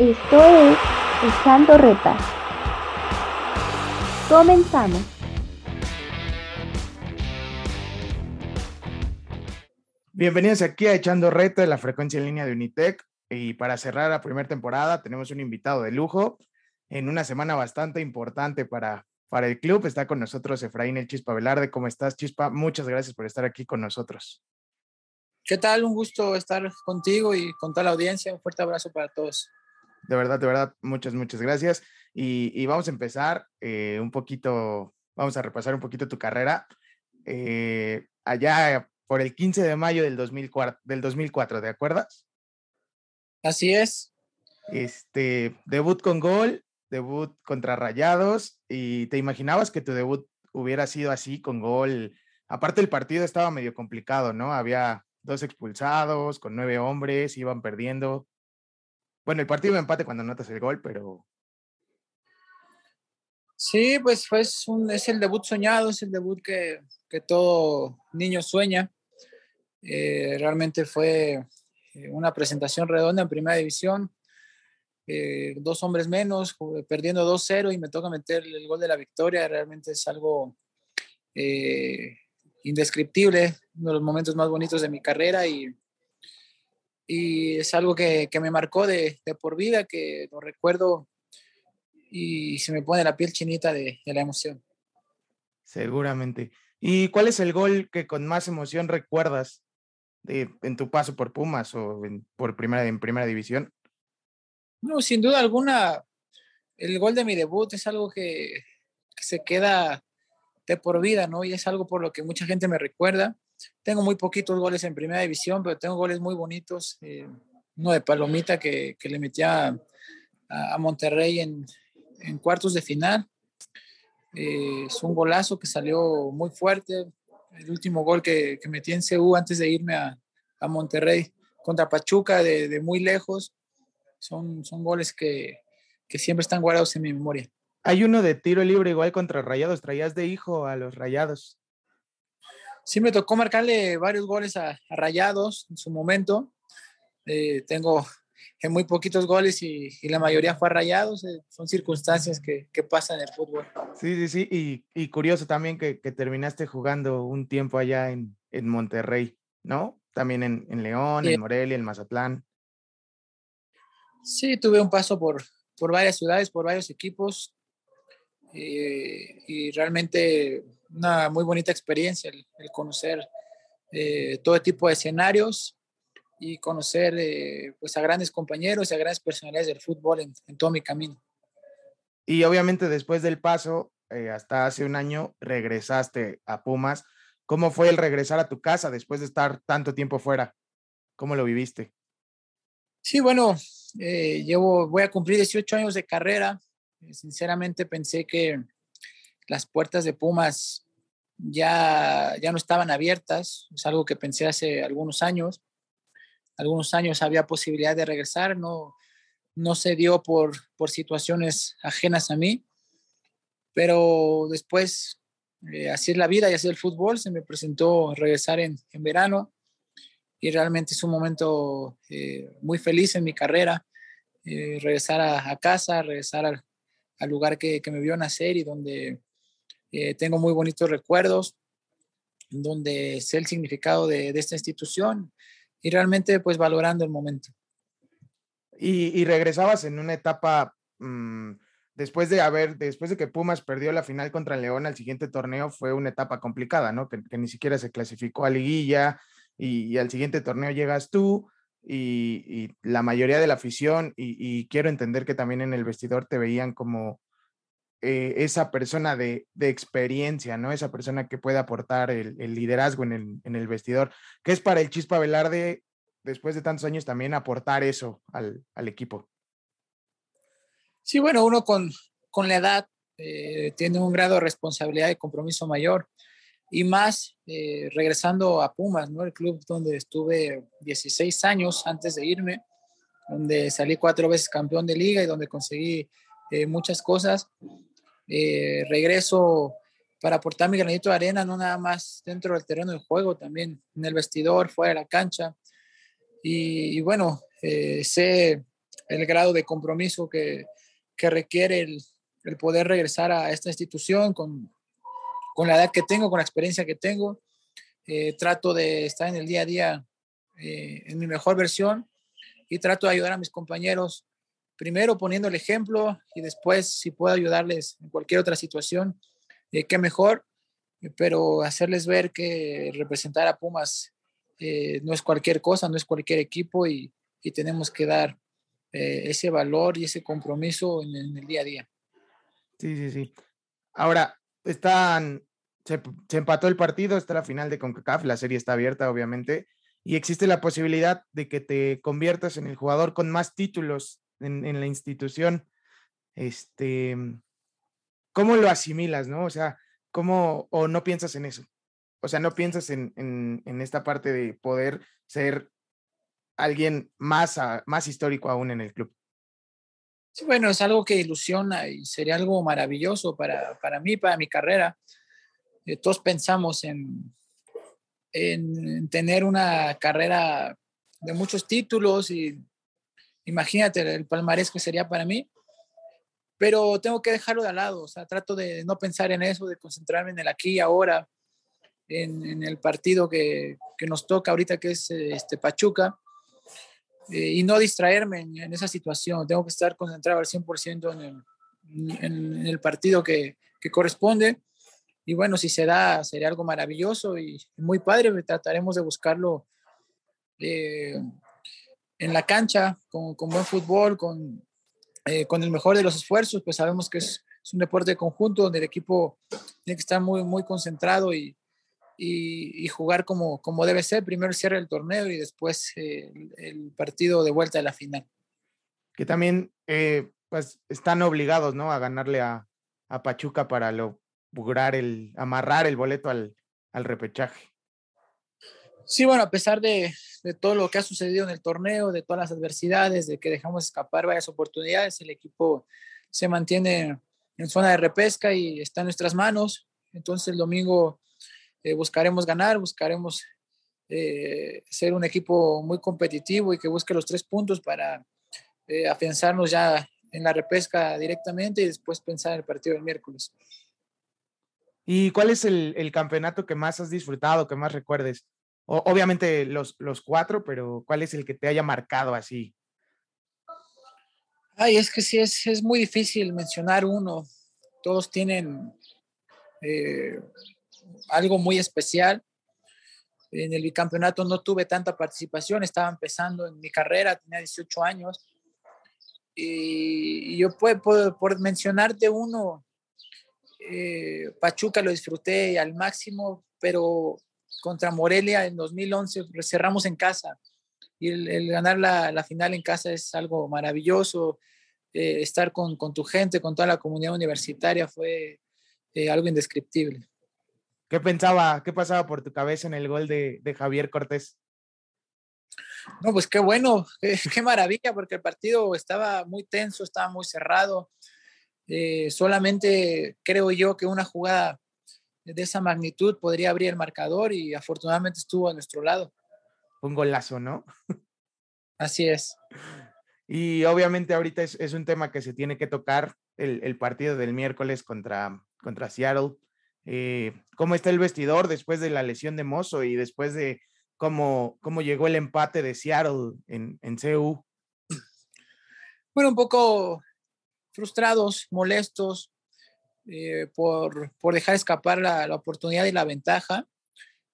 Esto es Echando Reta. Comenzamos. Bienvenidos aquí a Echando Reta de la frecuencia en línea de Unitec. Y para cerrar la primera temporada tenemos un invitado de lujo en una semana bastante importante para, para el club. Está con nosotros Efraín El Chispa Velarde. ¿Cómo estás, Chispa? Muchas gracias por estar aquí con nosotros. ¿Qué tal? Un gusto estar contigo y con toda la audiencia. Un fuerte abrazo para todos. De verdad, de verdad, muchas, muchas gracias. Y, vamos a empezar eh, un poquito, vamos a repasar un poquito tu carrera. Eh, allá por el 15 de mayo del 2004, del 2004, ¿te acuerdas? Así es. Este, debut con gol, debut contra Rayados, y te imaginabas que tu debut hubiera sido así, con gol. Aparte el partido estaba medio complicado, ¿no? Había dos expulsados, con nueve hombres, iban perdiendo. Bueno, el partido de empate cuando notas el gol, pero... Sí, pues, un, es el debut soñado, es el debut que, que todo niño sueña. Eh, realmente fue eh, una presentación redonda en primera división. Eh, dos hombres menos, perdiendo 2-0 y me toca meter el gol de la victoria. Realmente es algo indescriptible, uno de los momentos más bonitos de mi carrera y, y es algo que, que me marcó de, de, por vida, que lo recuerdo y se me pone la piel chinita de, de, la emoción. Seguramente. ¿Y cuál es el gol que con más emoción recuerdas de, en tu paso por Pumas o en, por primera, en primera división? No, sin duda alguna, el gol de mi debut es algo que, que se queda de por vida, ¿no? Y es algo por lo que mucha gente me recuerda. Tengo muy poquitos goles en primera división, pero tengo goles muy bonitos. Eh, uno de Palomita que, que le metía a, Monterrey en, en, cuartos de final. Eh, es un golazo que salió muy fuerte. El último gol que, que metí en CU antes de irme a, a Monterrey contra Pachuca de, de, muy lejos. Son, son goles que, que siempre están guardados en mi memoria. Hay uno de tiro libre igual contra Rayados. Traías de hijo a los Rayados. Sí, me tocó marcarle varios goles a, a Rayados en su momento. Eh, tengo en muy poquitos goles y, y, la mayoría fue a Rayados. Eh, son circunstancias que, que, pasan en el fútbol. Sí, sí, sí. Y, y curioso también que, que, terminaste jugando un tiempo allá en, en Monterrey, ¿no? También en, en León, sí. en Morelia, en Mazatlán. Sí, tuve un paso por, por varias ciudades, por varios equipos. Eh, y realmente una muy bonita experiencia el, el conocer eh, todo tipo de escenarios y conocer eh, pues a grandes compañeros y a grandes personalidades del fútbol en, en todo mi camino. Y obviamente después del paso, eh, hasta hace un año, regresaste a Pumas. ¿Cómo fue el regresar a tu casa después de estar tanto tiempo fuera? ¿Cómo lo viviste? Sí, bueno, eh, llevo, voy a cumplir 18 años de carrera. Sinceramente pensé que las puertas de Pumas ya, ya no estaban abiertas. Es algo que pensé hace algunos años. Algunos años había posibilidad de regresar, no, no se dio por, por situaciones ajenas a mí. Pero después, eh, así es la vida y así es el fútbol, se me presentó regresar en, en verano y realmente es un momento eh, muy feliz en mi carrera, eh, regresar a, casa, regresar al, al lugar que, que, me vio nacer y donde eh, tengo muy bonitos recuerdos, donde sé el significado de, de, esta institución y realmente pues valorando el momento. Y, y regresabas en una etapa, mmm, después de haber, después de que Pumas perdió la final contra León al siguiente torneo, fue una etapa complicada, ¿no? Que, ni siquiera se clasificó a liguilla, y, al siguiente torneo llegas tú y, la mayoría de la afición y, quiero entender que también en el vestidor te veían como eh, esa persona de, de, experiencia, ¿no? Esa persona que puede aportar el, el liderazgo en el, en el, vestidor, que es para el Chispa Velarde, después de tantos años, también aportar eso al, al equipo. Sí, bueno, uno con, con la edad eh, tiene un grado de responsabilidad y compromiso mayor y más eh, regresando a Pumas, ¿no? El club donde estuve 16 años antes de irme, donde salí cuatro veces campeón de liga y donde conseguí eh, muchas cosas. Eh, regreso para aportar mi granito de arena, no nada más dentro del terreno de juego, también en el vestidor, fuera de la cancha. Y, bueno, eh, sé el grado de compromiso que, que requiere el, el, poder regresar a esta institución con, con, la edad que tengo, con la experiencia que tengo. Eh, trato de estar en el día a día en mi mejor versión y trato de ayudar a mis compañeros, primero poniendo el ejemplo y después si puedo ayudarles en cualquier otra situación, eh, qué mejor, pero hacerles ver que representar a Pumas eh, no es cualquier cosa, no es cualquier equipo y, y tenemos que dar eh, ese valor y ese compromiso en, en, el día a día. Sí, sí, sí. Ahora, están, se, se, empató el partido, está la final de CONCACAF, la serie está abierta, obviamente, y existe la posibilidad de que te conviertas en el jugador con más títulos en, la institución. Este, ¿Cómo lo asimilas, no? O sea, ¿cómo o no piensas en eso? O sea, no piensas en, en, esta parte de poder ser alguien más, a, más histórico aún en el club. Bueno, es algo que ilusiona y sería algo maravilloso para, para mí, para mi carrera. Eh, todos pensamos en, en, tener una carrera de muchos títulos y imagínate el palmarés que sería para mí, pero tengo que dejarlo de lado, o sea, trato de no pensar en eso, de concentrarme en el aquí y ahora, en, en el partido que, que, nos toca ahorita, que es este, Pachuca, eh, y no distraerme en, en, esa situación. Tengo que estar concentrado al 100% en el, en, el partido que, que, corresponde. Y bueno, si se da, sería algo maravilloso y muy padre. Trataremos de buscarlo eh, en la cancha, con, con buen fútbol, con, eh, con el mejor de los esfuerzos. Pues sabemos que es, un deporte de conjunto donde el equipo tiene que estar muy, muy concentrado y, y, jugar como, como debe ser. Primero cierre el torneo y después eh, el, partido de vuelta a la final. Que también eh, pues están obligados ¿no? a ganarle a, a, Pachuca para lograr el, amarrar el boleto al, al repechaje. Sí, bueno, a pesar de, de, todo lo que ha sucedido en el torneo, de todas las adversidades, de que dejamos escapar varias oportunidades, el equipo se mantiene en zona de repesca y está en nuestras manos. Entonces el domingo eh, buscaremos ganar, buscaremos eh, ser un equipo muy competitivo y que busque los tres puntos para eh, afianzarnos ya en la repesca directamente y después pensar en el partido del miércoles. ¿Y cuál es el, el campeonato que más has disfrutado, que más recuerdes? Obviamente los, los cuatro, pero ¿cuál es el que te haya marcado así? Ay, es que sí, es, es muy difícil mencionar uno. Todos tienen eh, algo muy especial. En el bicampeonato no tuve tanta participación, estaba empezando en mi carrera, tenía 18 años. Y yo puedo, por mencionarte uno, eh, Pachuca lo disfruté al máximo, pero contra Morelia en 2011 cerramos en casa. Y el, el ganar la, la, final en casa es algo maravilloso. Eh, estar con, con, tu gente, con toda la comunidad universitaria fue eh, algo indescriptible. ¿Qué pensaba, qué pasaba por tu cabeza en el gol de, de Javier Cortés? No, pues qué bueno, qué, qué, maravilla, porque el partido estaba muy tenso, estaba muy cerrado. Eh, solamente creo yo que una jugada de esa magnitud podría abrir el marcador y afortunadamente estuvo a nuestro lado. Un golazo, ¿no? Así es. Y obviamente ahorita es, es un tema que se tiene que tocar, el, el partido del miércoles contra, contra Seattle eh, cómo está el vestidor después de la lesión de Mozo y después de cómo, cómo llegó el empate de Seattle en, en CU. Bueno, un poco frustrados, molestos eh, por, por, dejar escapar la, la, oportunidad y la ventaja.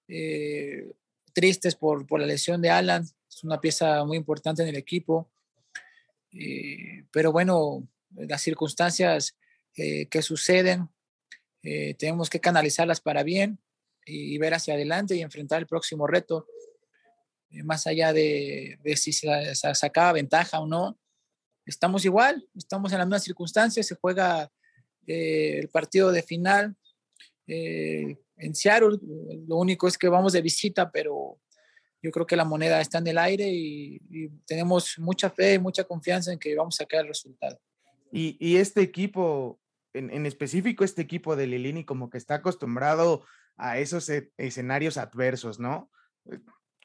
Eh, tristes por, por, la lesión de Alan, es una pieza muy importante en el equipo. Eh, pero bueno, las circunstancias eh, que suceden eh, tenemos que canalizarlas para bien y, ver hacia adelante y enfrentar el próximo reto, eh, más allá de, de si se, se, sacaba ventaja o no. Estamos igual, estamos en las mismas circunstancias, se juega eh, el partido de final eh, en Seattle, lo único es que vamos de visita, pero yo creo que la moneda está en el aire y, y tenemos mucha fe y mucha confianza en que vamos a sacar el resultado. Y, y este equipo en, en, específico este equipo de Lilini como que está acostumbrado a esos e escenarios adversos, ¿no?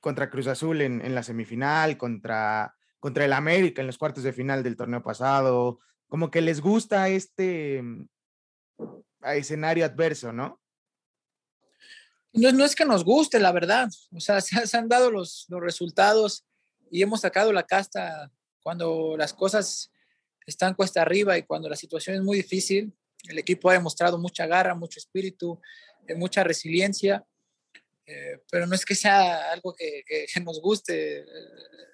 Contra Cruz Azul en, en la semifinal, contra contra el América en los cuartos de final del torneo pasado, como que les gusta este mm, escenario adverso, ¿no? No, no es que nos guste, la verdad. O sea, se, han dado los, los resultados y hemos sacado la casta cuando las cosas están cuesta arriba y cuando la situación es muy difícil. El equipo ha demostrado mucha garra, mucho espíritu, eh, mucha resiliencia, eh, pero no es que sea algo que, que, nos guste.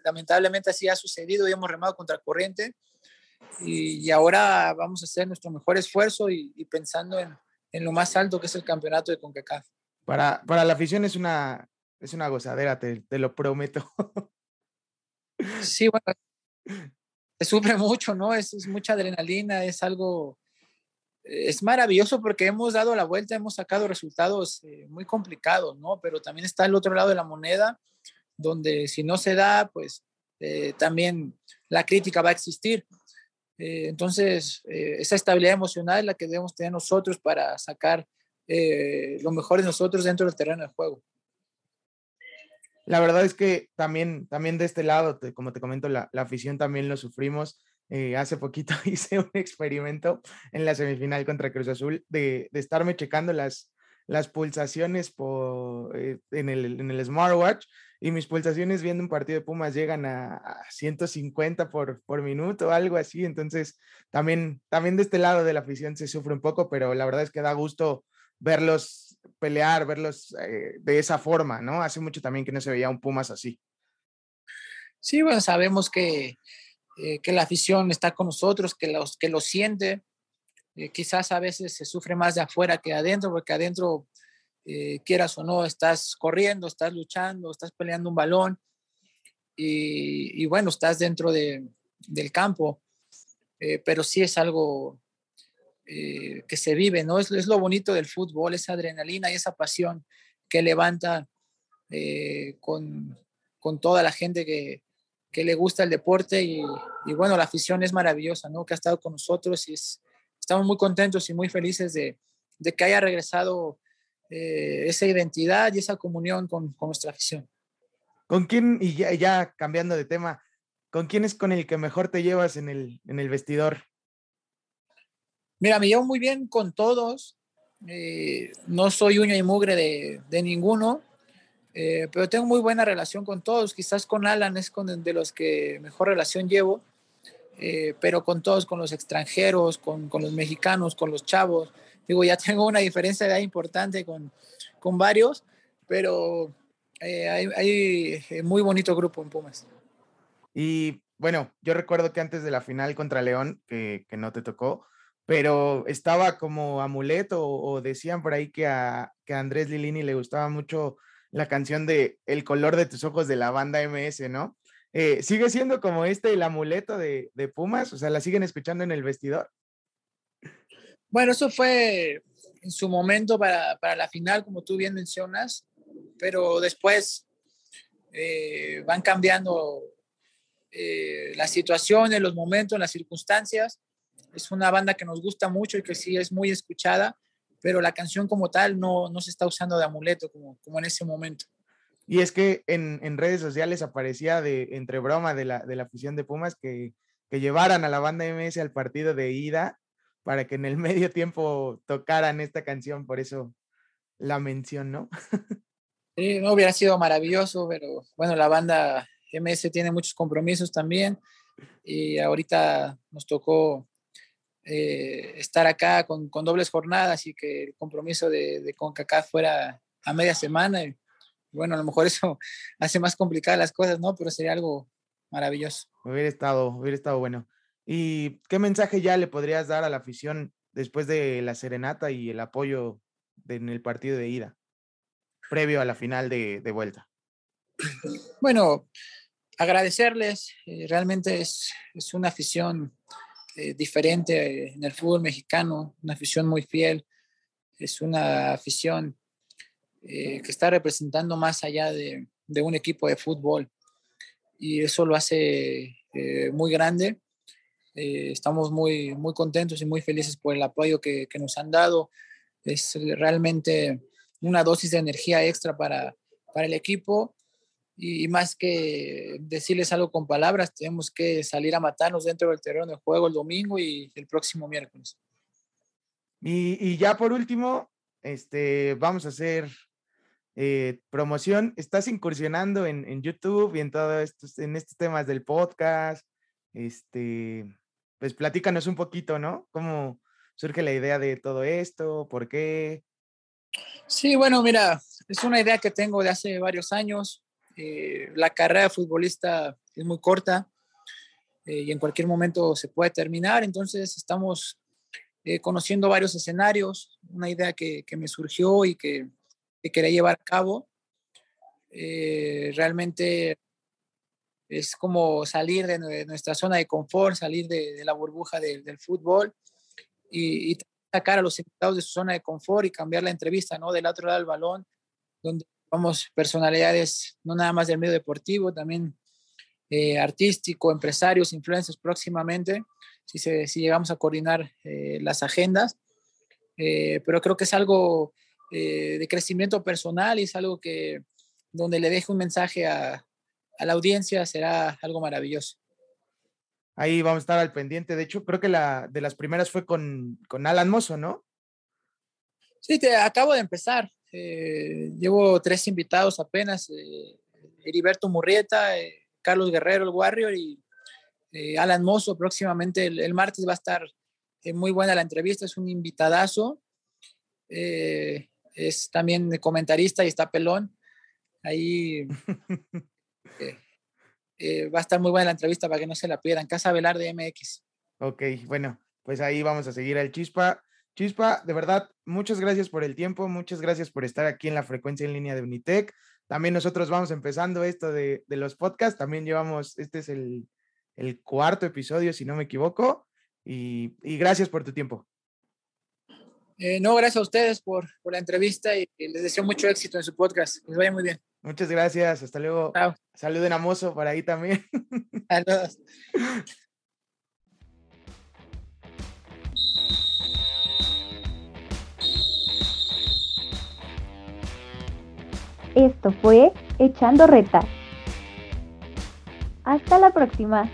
Lamentablemente así ha sucedido y hemos remado contra corriente y, y ahora vamos a hacer nuestro mejor esfuerzo y, y pensando en, en, lo más alto que es el campeonato de CONCACAF. Para, para la afición es una, es una gozadera, te, te lo prometo. Sí, bueno, se sufre mucho, ¿no? Es, es, mucha adrenalina, es algo, es maravilloso porque hemos dado la vuelta, hemos sacado resultados eh, muy complicados, ¿no? Pero también está el otro lado de la moneda, donde si no se da, pues eh, también la crítica va a existir. Eh, entonces, eh, esa estabilidad emocional es la que debemos tener nosotros para sacar eh, lo mejor de nosotros dentro del terreno de juego. La verdad es que también, también de este lado, te, como te comento, la, la, afición también lo sufrimos. Hace poquito hice un experimento en la semifinal contra Cruz Azul de, de estarme checando las, las pulsaciones por, en, el, en el smartwatch y mis pulsaciones viendo un partido de Pumas llegan a, a 150 por, por minuto, algo así. Entonces, también, también de este lado de la afición se sufre un poco, pero la verdad es que da gusto verlos pelear, verlos eh, de esa forma, ¿no? Hace mucho también que no se veía un Pumas así. Sí, bueno, sabemos que, eh, que la afición está con nosotros, que, los, que lo siente. Eh, quizás a veces se sufre más de afuera que adentro, porque adentro, eh, quieras o no, estás corriendo, estás luchando, estás peleando un balón y, bueno, estás dentro de, del campo. pero sí es algo eh, que se vive, ¿no? Es, es, lo bonito del fútbol, esa adrenalina y esa pasión que levanta eh, con, con, toda la gente que, que, le gusta el deporte y, y, bueno, la afición es maravillosa, ¿no? Que ha estado con nosotros y es, estamos muy contentos y muy felices de, de que haya regresado eh, esa identidad y esa comunión con, con, nuestra afición. ¿Con quién, y ya, ya, cambiando de tema, con quién es con el que mejor te llevas en el, en el vestidor? Mira, me llevo muy bien con todos. Eh, no soy uña y mugre de, de ninguno, eh, pero tengo muy buena relación con todos. Quizás con Alan es con de los que mejor relación llevo, pero con todos, con los extranjeros, con, con, los mexicanos, con los chavos. Digo, ya tengo una diferencia de importante con, con varios, pero eh, hay, hay muy bonito grupo en Pumas. Y bueno, yo recuerdo que antes de la final contra León, que, que no te tocó, pero estaba como amuleto o, decían por ahí que a, que Andrés Lilini le gustaba mucho la canción de El color de tus ojos de la banda MS, ¿no? Eh, ¿Sigue siendo como este el amuleto de, de, Pumas? O sea, ¿la siguen escuchando en el vestidor? Bueno, eso fue en su momento para, para la final, como tú bien mencionas, pero después eh, van cambiando eh, las situaciones, los momentos, las circunstancias es una banda que nos gusta mucho y que sí es muy escuchada, pero la canción como tal no, no se está usando de amuleto como, como en ese momento. Y es que en, en, redes sociales aparecía de entre broma de la, de la afición de Pumas que, que llevaran a la banda MS al partido de ida para que en el medio tiempo tocaran esta canción, por eso la mención, ¿no? Sí, no hubiera sido maravilloso, pero bueno, la banda MS tiene muchos compromisos también y ahorita nos tocó eh, estar acá con, con, dobles jornadas y que el compromiso de, de CONCACAF fuera a media semana. Y, bueno, a lo mejor eso hace más complicadas las cosas, ¿no? Pero sería algo maravilloso. Hubiera estado, hubiera estado bueno. ¿Y qué mensaje ya le podrías dar a la afición después de la serenata y el apoyo de, en el partido de ida, previo a la final de, de vuelta? Bueno, agradecerles. Eh, realmente es, es una afición eh, diferente en el fútbol mexicano, una afición muy fiel, es una afición eh, que está representando más allá de, de, un equipo de fútbol y eso lo hace eh, muy grande. Eh, estamos muy, muy contentos y muy felices por el apoyo que, que, nos han dado. Es realmente una dosis de energía extra para, para el equipo y, más que decirles algo con palabras, tenemos que salir a matarnos dentro del terreno de juego el domingo y el próximo miércoles. Y, ya por último, este, vamos a hacer eh, promoción. Estás incursionando en, YouTube y en todo estos, en estos temas del podcast. Este, pues platícanos un poquito, ¿no? ¿Cómo surge la idea de todo esto? ¿Por qué? Sí, bueno, mira, es una idea que tengo de hace varios años. Eh, la carrera de futbolista es muy corta eh, y en cualquier momento se puede terminar, entonces estamos eh, conociendo varios escenarios, una idea que, me surgió y que, quería llevar a cabo. realmente es como salir de, nuestra zona de confort, salir de, la burbuja del fútbol y, y, sacar a los invitados de su zona de confort y cambiar la entrevista, ¿no? Del otro lado del balón, donde vamos personalidades no nada más del medio deportivo, también eh, artístico, empresarios, influencers próximamente, si, si llegamos a coordinar eh, las agendas. Eh, pero creo que es algo de crecimiento personal y es algo que donde le deje un mensaje a, a la audiencia será algo maravilloso. Ahí vamos a estar al pendiente. De hecho, creo que la de las primeras fue con, con Alan Mozo, ¿no? Sí, te acabo de empezar. Eh, llevo tres invitados apenas, eh, Heriberto Murrieta, eh, Carlos Guerrero, el Warrior y eh, Alan Mozo. Próximamente el, martes va a estar muy buena la entrevista, es un invitadazo. es también comentarista y está pelón. Ahí va a estar muy buena la entrevista para que no se la pierdan. Casa Velar de MX. Ok, bueno, pues ahí vamos a seguir al Chispa. Chispa, de verdad, muchas gracias por el tiempo, muchas gracias por estar aquí en la frecuencia en línea de Unitec. También nosotros vamos empezando esto de, los podcasts, también llevamos, este es el, cuarto episodio, si no me equivoco, y, gracias por tu tiempo. Eh, no, gracias a ustedes por, la entrevista y, les deseo mucho éxito en su podcast. Les vaya muy bien. Muchas gracias, hasta luego. Saluden a Mozo por ahí también. Saludos. Esto fue Echando Reta. Hasta la próxima.